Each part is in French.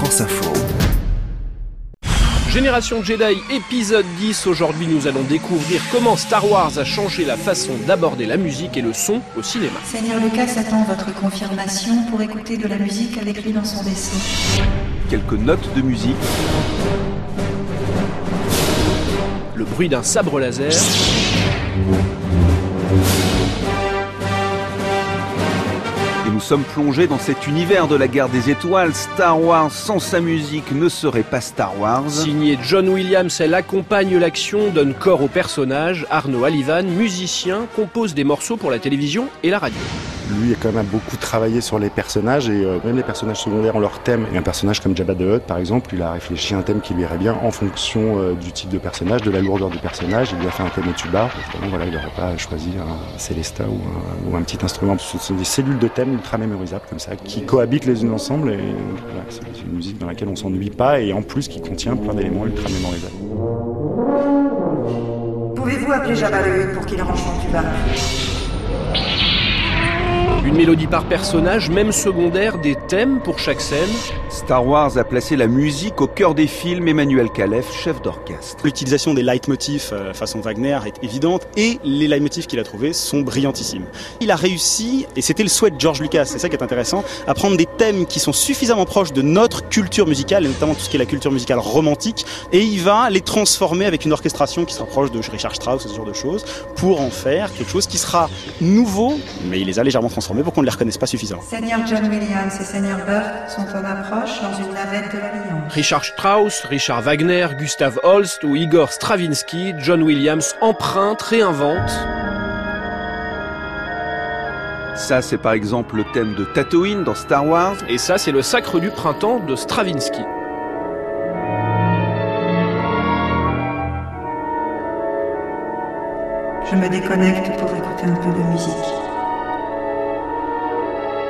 France Info. Génération Jedi épisode 10. Aujourd'hui, nous allons découvrir comment Star Wars a changé la façon d'aborder la musique et le son au cinéma. Seigneur Lucas attend votre confirmation pour écouter de la musique avec lui dans son vaisseau. Quelques notes de musique. Le bruit d'un sabre laser. Nous sommes plongés dans cet univers de la guerre des étoiles. Star Wars sans sa musique ne serait pas Star Wars. Signé John Williams, elle accompagne l'action, donne corps au personnage. Arnaud Alivan, musicien, compose des morceaux pour la télévision et la radio. Lui a quand même beaucoup travaillé sur les personnages et euh, même les personnages secondaires ont leur thème. Et un personnage comme Jabba the Hutt, par exemple, il a réfléchi à un thème qui lui irait bien en fonction euh, du type de personnage, de la lourdeur du personnage. Il lui a fait un thème au tuba. Évidemment, voilà, il n'aurait pas choisi un Célesta ou un, petit instrument. Ce sont des cellules de thème ultra mémorisables comme ça, qui cohabitent les unes ensemble. Et c'est une musique dans laquelle on s'ennuie pas et en plus qui contient plein d'éléments ultra mémorisables. Pouvez-vous appeler Jabba the Hutt pour qu'il range son tuba? Une mélodie par personnage, même secondaire, des thèmes pour chaque scène. Star Wars a placé la musique au cœur des films. Emmanuel Calef, chef d'orchestre. L'utilisation des leitmotifs euh, façon Wagner est évidente et les leitmotifs qu'il a trouvés sont brillantissimes. Il a réussi, et c'était le souhait de George Lucas, c'est ça qui est intéressant, à prendre des thèmes qui sont suffisamment proches de notre culture musicale, et notamment tout ce qui est la culture musicale romantique, et il va les transformer avec une orchestration qui sera proche de Richard Strauss, ce genre de choses, pour en faire quelque chose qui sera nouveau, mais il les a légèrement transformés pour qu'on ne les reconnaisse pas suffisamment. Seigneur John Williams et Seigneur Burt sont en approche dans une navette de l'Alliance. Richard Strauss, Richard Wagner, Gustav Holst ou Igor Stravinsky, John Williams emprunte, réinvente. Ça, c'est par exemple le thème de Tatooine dans Star Wars. Et ça, c'est le Sacre du Printemps de Stravinsky. Je me déconnecte pour écouter un peu de musique.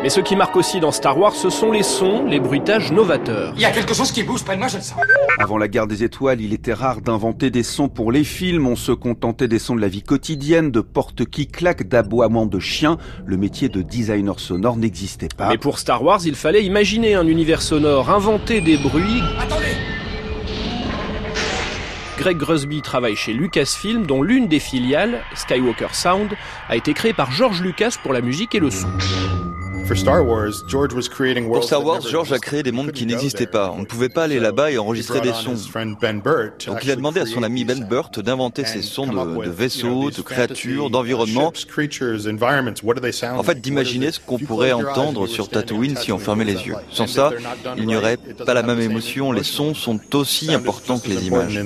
Mais ce qui marque aussi dans Star Wars, ce sont les sons, les bruitages novateurs. Il y a quelque chose qui bouge près de moi, je le sens. Avant la guerre des étoiles, il était rare d'inventer des sons pour les films. On se contentait des sons de la vie quotidienne, de portes qui claquent, d'aboiements de chiens. Le métier de designer sonore n'existait pas. Mais pour Star Wars, il fallait imaginer un univers sonore, inventer des bruits. Attendez Greg Grusby travaille chez Lucasfilm, dont l'une des filiales, Skywalker Sound, a été créée par George Lucas pour la musique et le son. Pour Star Wars, George a créé des mondes qui n'existaient pas. On ne pouvait pas aller là-bas et enregistrer des sons. Donc il a demandé à son ami Ben Burt d'inventer ces sons de, de vaisseaux, de créatures, d'environnements. En fait, d'imaginer ce qu'on pourrait entendre sur Tatooine si on fermait les yeux. Sans ça, il n'y aurait pas la même émotion. Les sons sont aussi importants que les images.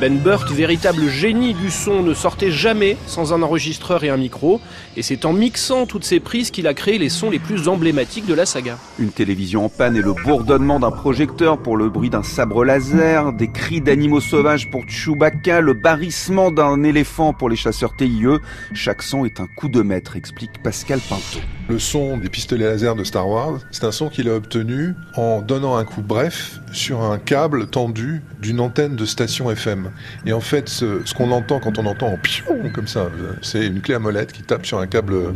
Ben Burt, véritable génie du son, ne sortait jamais sans un enregistreur et un micro, et c'est en mixant toutes ces prises qu'il a créé les sons les plus emblématiques de la saga. Une télévision en panne et le bourdonnement d'un projecteur pour le bruit d'un sabre laser, des cris d'animaux sauvages pour Chewbacca, le barrissement d'un éléphant pour les chasseurs TIE, chaque son est un coup de maître, explique Pascal Pinto. Le son des pistolets laser de Star Wars, c'est un son qu'il a obtenu en donnant un coup bref sur un câble tendu d'une antenne de station FM. Et en fait, ce, ce qu'on entend quand on entend en pion comme ça, c'est une clé à molette qui tape sur un câble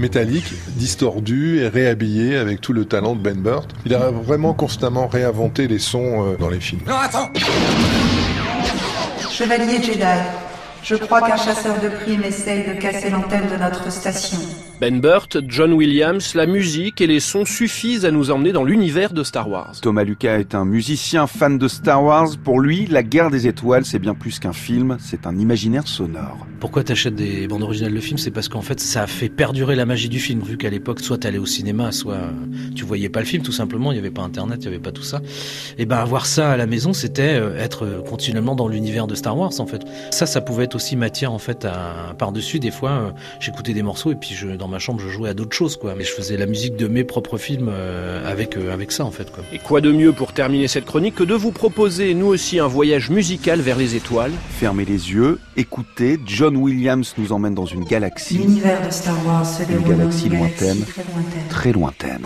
métallique, distordu et réhabillé avec tout le talent de Ben Burt. Il a vraiment constamment réinventé les sons euh, dans les films. Non, attends Chevalier Jedi, je crois qu'un chasseur de primes essaye de casser l'antenne de notre station. Ben Burt, John Williams, la musique et les sons suffisent à nous emmener dans l'univers de Star Wars. Thomas Lucas est un musicien fan de Star Wars. Pour lui, La guerre des étoiles, c'est bien plus qu'un film, c'est un imaginaire sonore. Pourquoi t'achètes des bandes originales de films? C'est parce qu'en fait, ça a fait perdurer la magie du film, vu qu'à l'époque, soit t'allais au cinéma, soit tu voyais pas le film, tout simplement, il n'y avait pas Internet, il n'y avait pas tout ça. Et ben avoir ça à la maison, c'était être continuellement dans l'univers de Star Wars, en fait. Ça, ça pouvait être aussi matière, en fait, à par-dessus. Des fois, j'écoutais des morceaux et puis je, dans ma chambre, je jouais à d'autres choses, quoi. Mais je faisais la musique de mes propres films euh, avec, euh, avec ça, en fait, quoi. Et quoi de mieux pour terminer cette chronique que de vous proposer, nous aussi, un voyage musical vers les étoiles Fermez les yeux, écoutez, John Williams nous emmène dans une galaxie. L'univers de Star Wars se Une galaxie une lointaine, galaxie très lointaine. très lointaine.